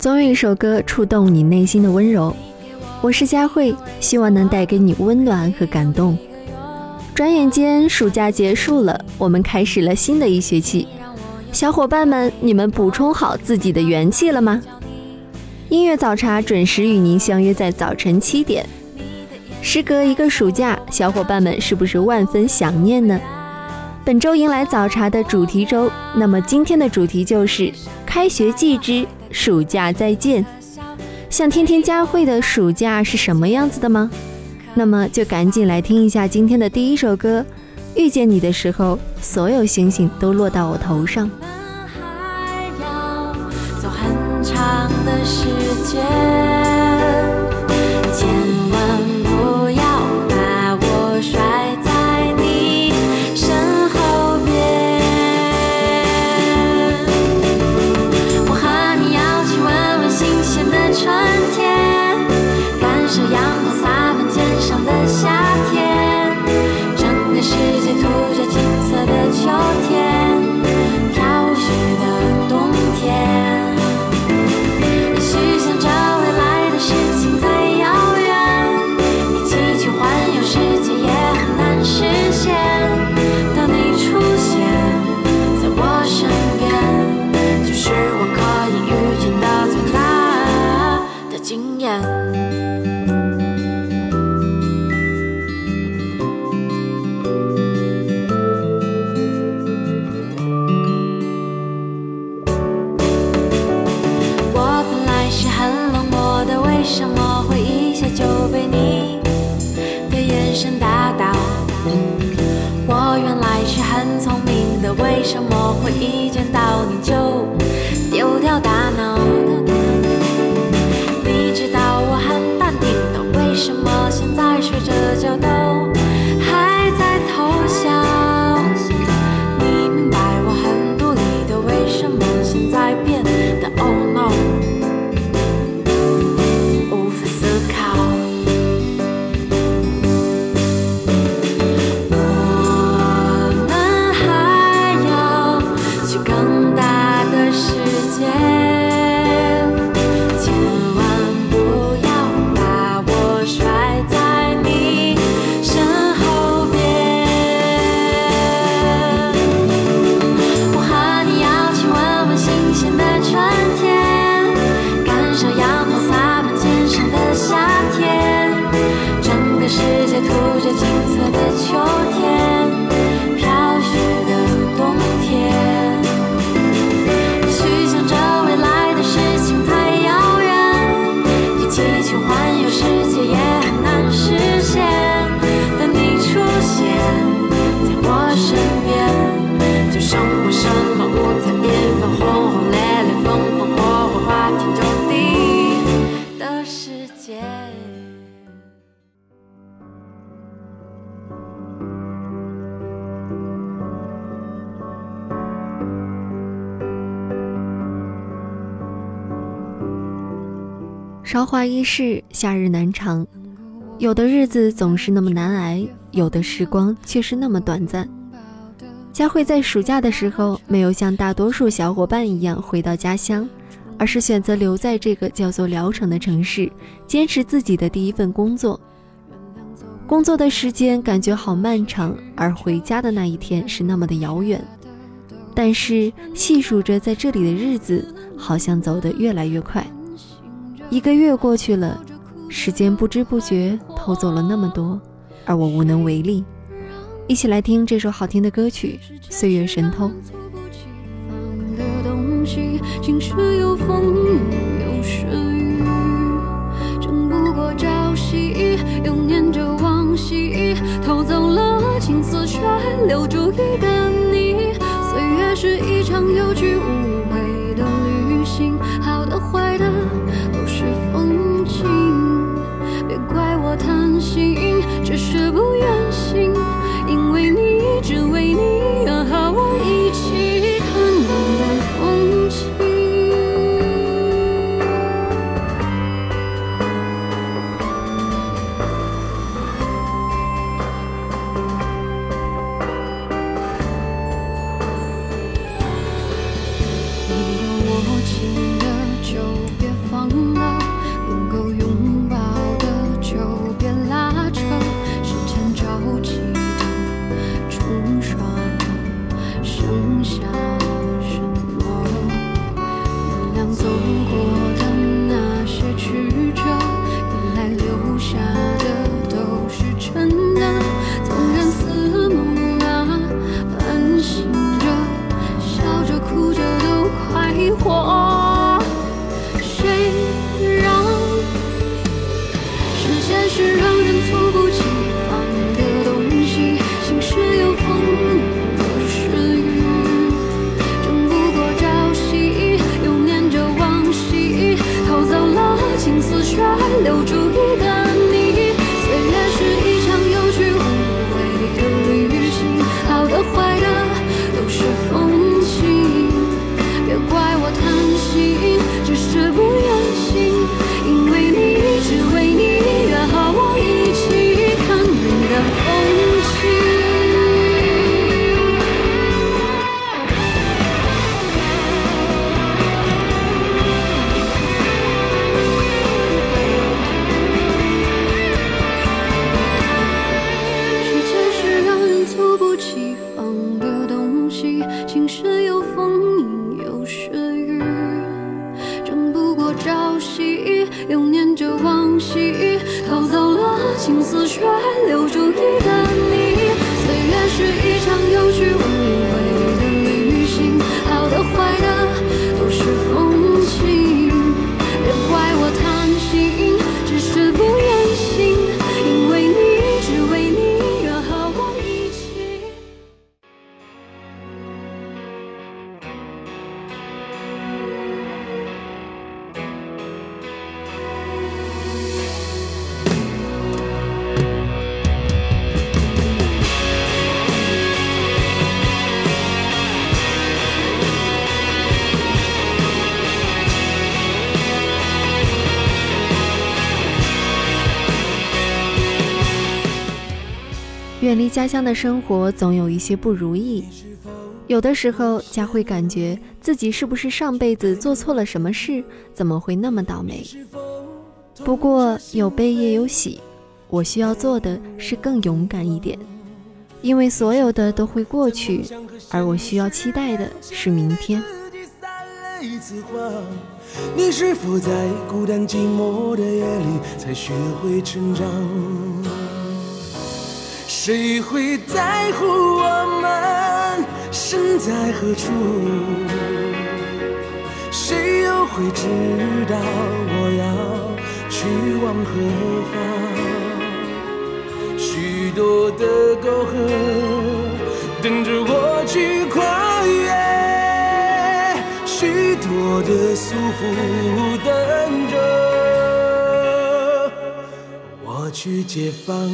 总有一首歌触动你内心的温柔。我是佳慧，希望能带给你温暖和感动。转眼间，暑假结束了，我们开始了新的一学期。小伙伴们，你们补充好自己的元气了吗？音乐早茶准时与您相约在早晨七点。时隔一个暑假，小伙伴们是不是万分想念呢？本周迎来早茶的主题周，那么今天的主题就是开学季之。暑假再见，想听听佳慧的暑假是什么样子的吗？那么就赶紧来听一下今天的第一首歌。遇见你的时候，所有星星都落到我头上。什么回忆华易逝，夏日难长，有的日子总是那么难挨，有的时光却是那么短暂。佳慧在暑假的时候，没有像大多数小伙伴一样回到家乡，而是选择留在这个叫做聊城的城市，坚持自己的第一份工作。工作的时间感觉好漫长，而回家的那一天是那么的遥远。但是细数着在这里的日子，好像走得越来越快。一个月过去了，时间不知不觉偷走了那么多，而我无能为力。一起来听这首好听的歌曲《岁月神偷》。又念着往昔，偷走了青丝，却留住一个你。岁月是一场有去无回的旅行，好的坏的我贪心，只是不愿现实让人猝不及防的东西，晴时有风，雨有时雨，争不过朝夕，又念着往昔，偷走了青丝，却留住。又念着往昔，逃走了青丝，却留住一个你。乡的生活总有一些不如意，有的时候佳慧感觉自己是不是上辈子做错了什么事，怎么会那么倒霉？不过有悲也有喜，我需要做的是更勇敢一点，因为所有的都会过去，而我需要期待的是明天。你是否在孤单寂寞的夜里才学会成长？谁会在乎我们身在何处？谁又会知道我要去往何方？许多的沟壑等着我去跨越，许多的束缚等着我去解放。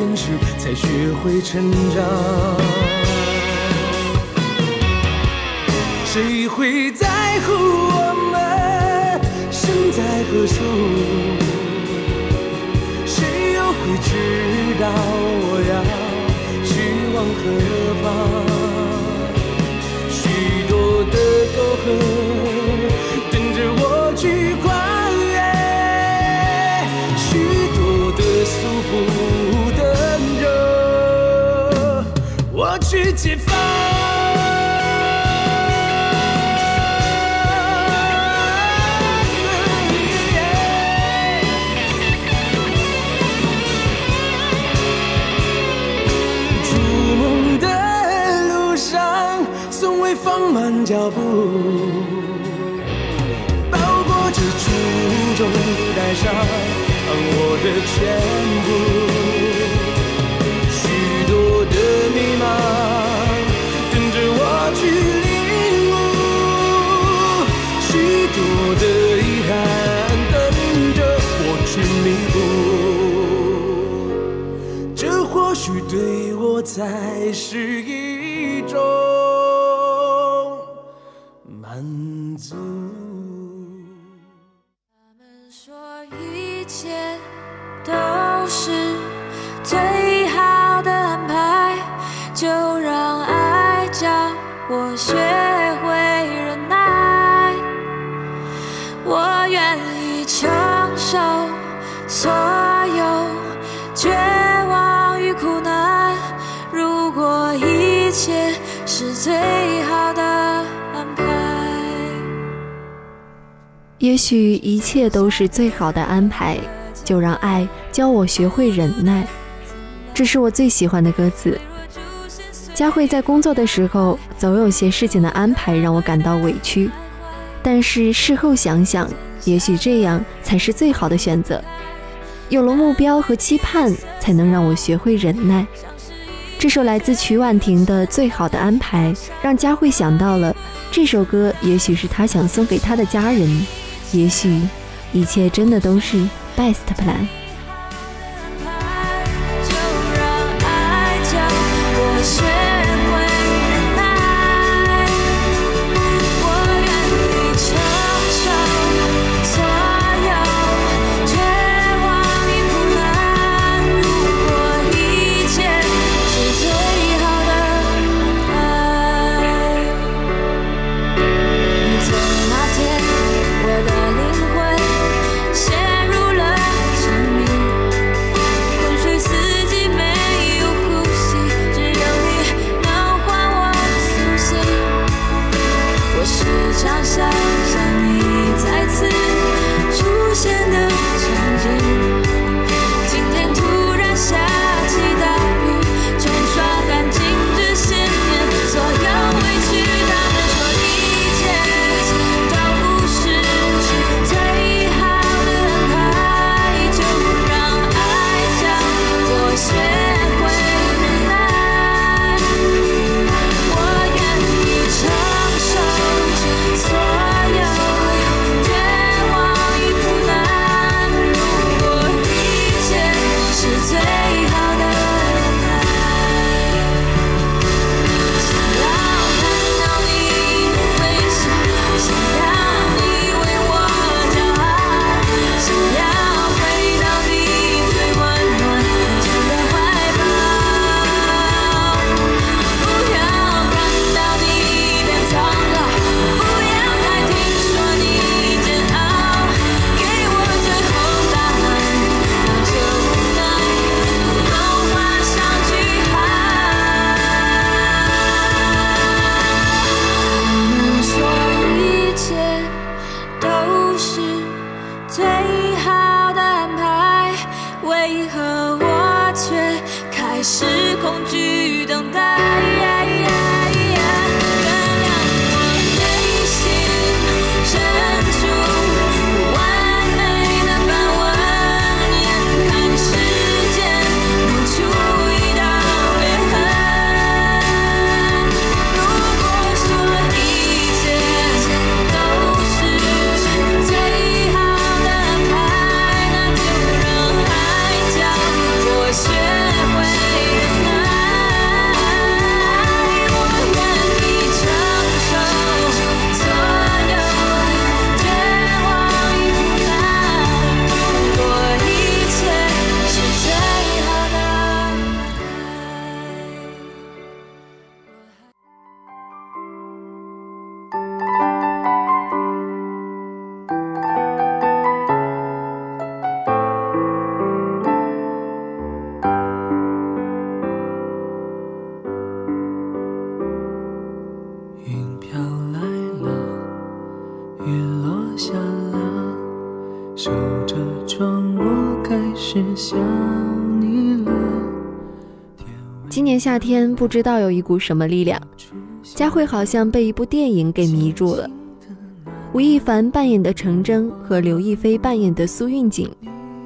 坚持才学会成长？谁会在乎我们身在何处？谁又会知道我要去往何方？解放。筑梦的路上，从未放慢脚步，包裹着初衷，带上我的全部。许对我才是一种也许一切都是最好的安排，就让爱教我学会忍耐。这是我最喜欢的歌词。佳慧在工作的时候，总有些事情的安排让我感到委屈，但是事后想想，也许这样才是最好的选择。有了目标和期盼，才能让我学会忍耐。这首来自曲婉婷的《最好的安排》，让佳慧想到了这首歌，也许是她想送给她的家人，也许一切真的都是 best plan。开始想你了。今年夏天不知道有一股什么力量佳慧好像被一部电影给迷住了。吴亦凡扮演的程铮和刘亦菲扮演的苏韵锦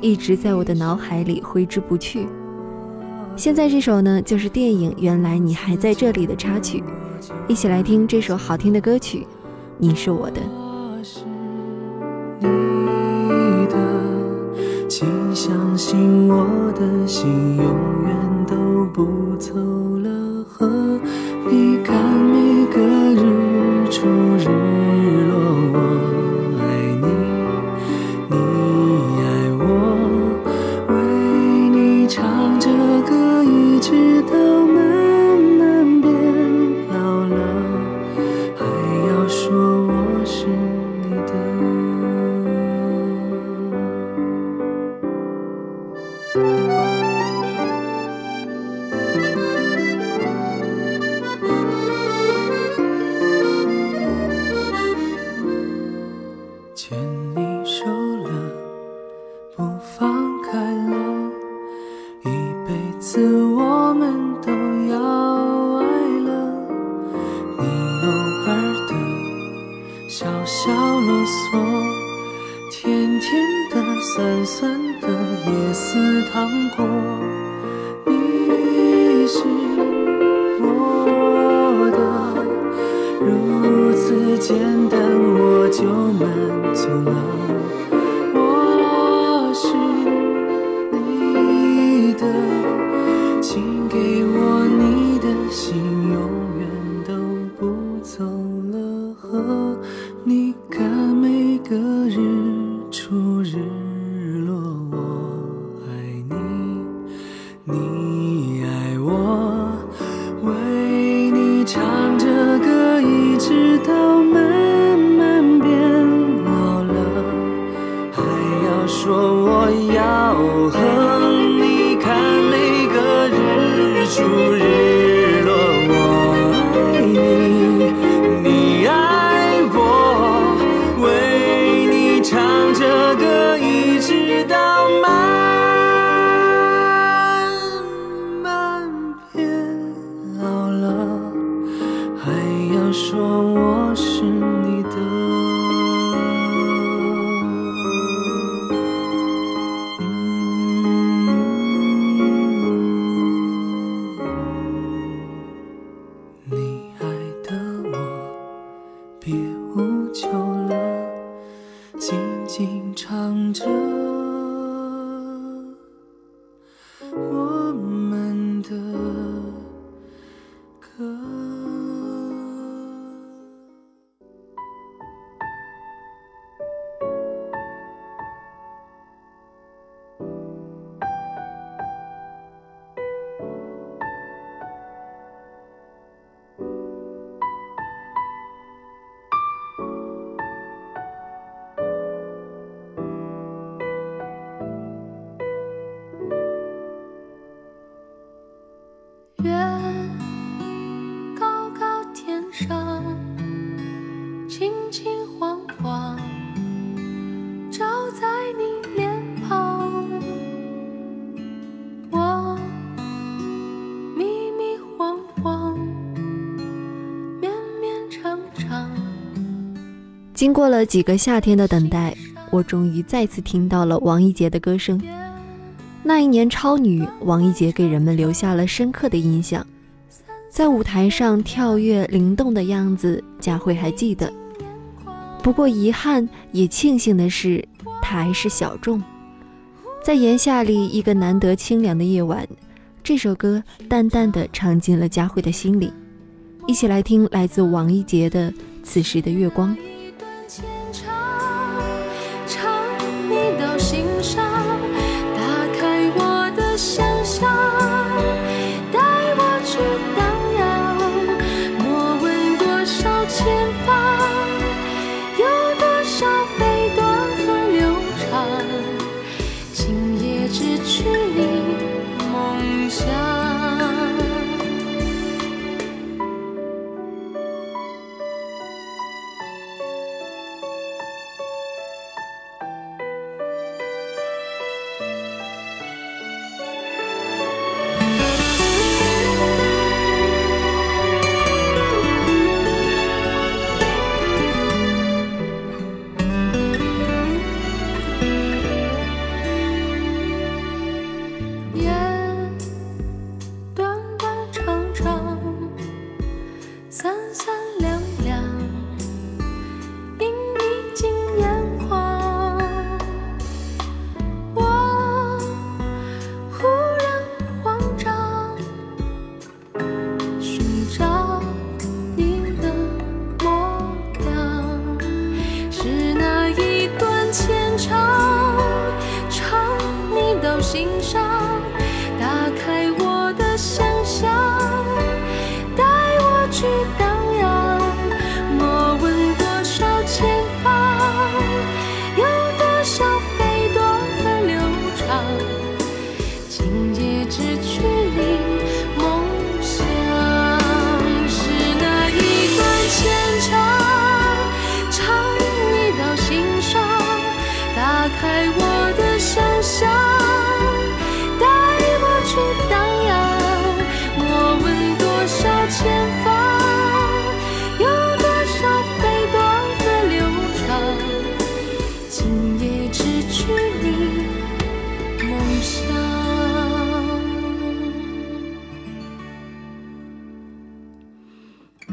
一直在我的脑海里挥之不去。现在这首呢就是电影原来你还在这里的插曲。一起来听这首好听的歌曲你是我的。请相信我的心永远都不走了和。你看每个日出日经过了几个夏天的等待，我终于再次听到了王一杰的歌声。那一年超女，王一杰给人们留下了深刻的印象。在舞台上跳跃灵动的样子，佳慧还记得。不过遗憾也庆幸的是，他还是小众。在炎夏里一个难得清凉的夜晚，这首歌淡淡的唱进了佳慧的心里。一起来听来自王一杰的《此时的月光》。今生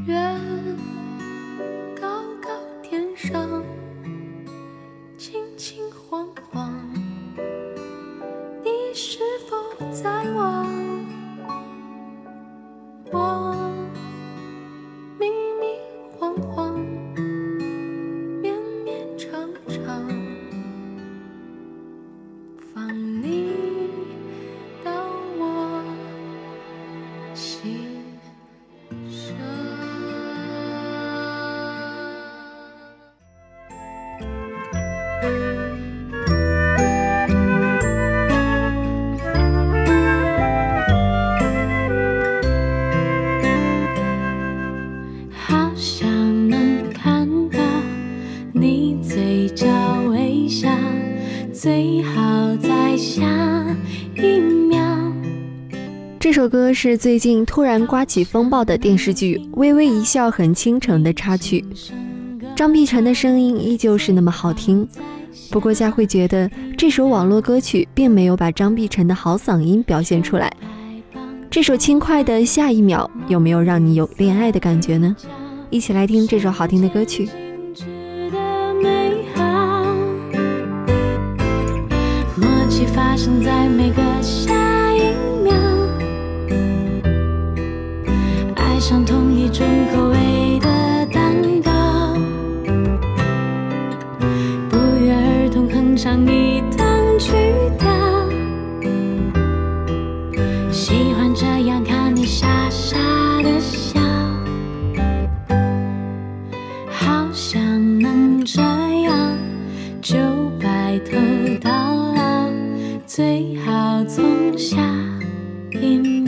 月这首歌是最近突然刮起风暴的电视剧《微微一笑很倾城》的插曲。张碧晨的声音依旧是那么好听，不过佳慧觉得这首网络歌曲并没有把张碧晨的好嗓音表现出来。这首轻快的《下一秒》有没有让你有恋爱的感觉呢？一起来听这首好听的歌曲。默契发生在每个就白头到老，最好从下一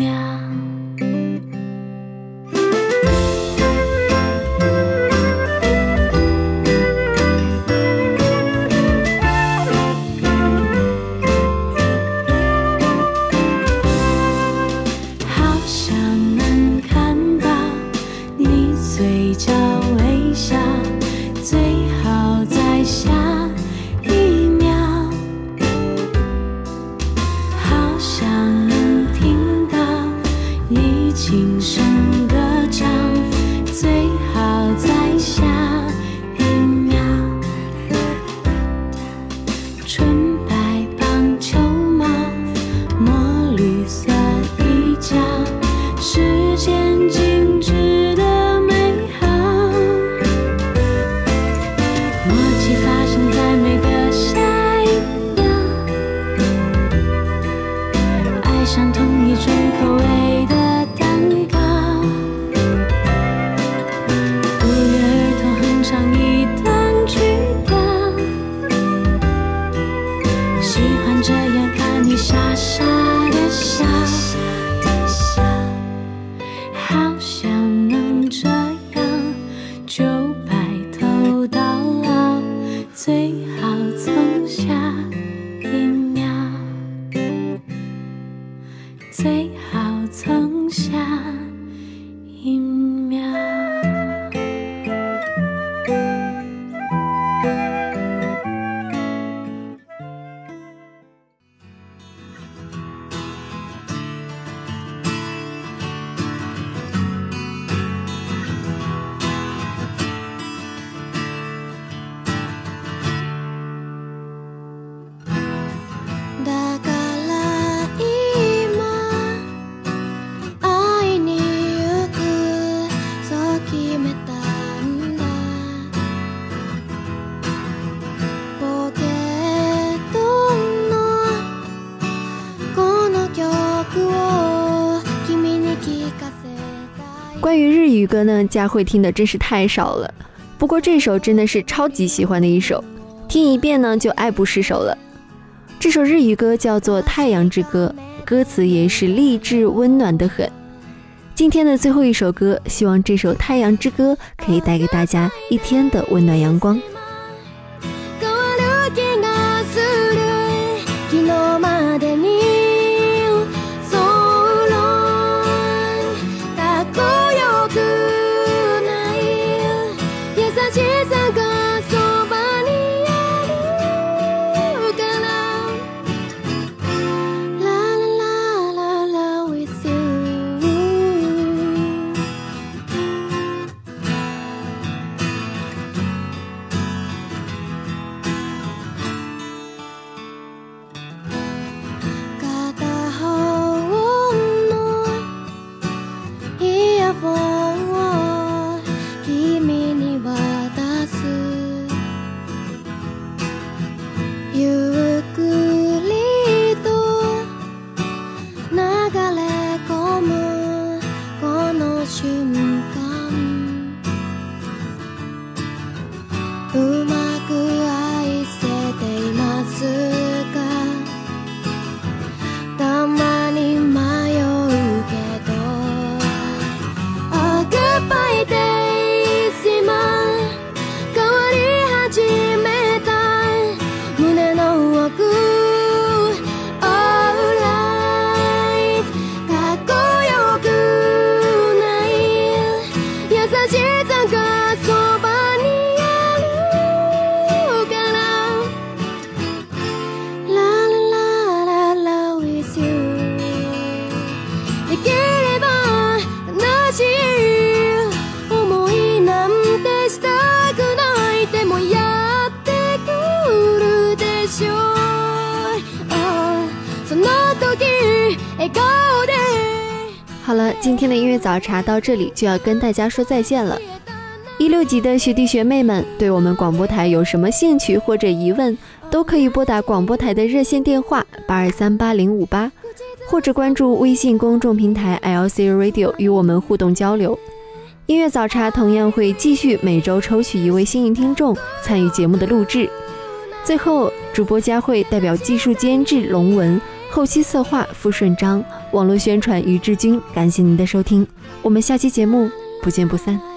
歌呢，佳慧听的真是太少了。不过这首真的是超级喜欢的一首，听一遍呢就爱不释手了。这首日语歌叫做《太阳之歌》，歌词也是励志温暖的很。今天的最后一首歌，希望这首《太阳之歌》可以带给大家一天的温暖阳光。早茶到这里就要跟大家说再见了。一六级的学弟学妹们，对我们广播台有什么兴趣或者疑问，都可以拨打广播台的热线电话八二三八零五八，或者关注微信公众平台 LC Radio 与我们互动交流。音乐早茶同样会继续每周抽取一位幸运听众参与节目的录制。最后，主播佳慧代表技术监制龙文、后期策划付顺章、网络宣传于志军，感谢您的收听，我们下期节目不见不散。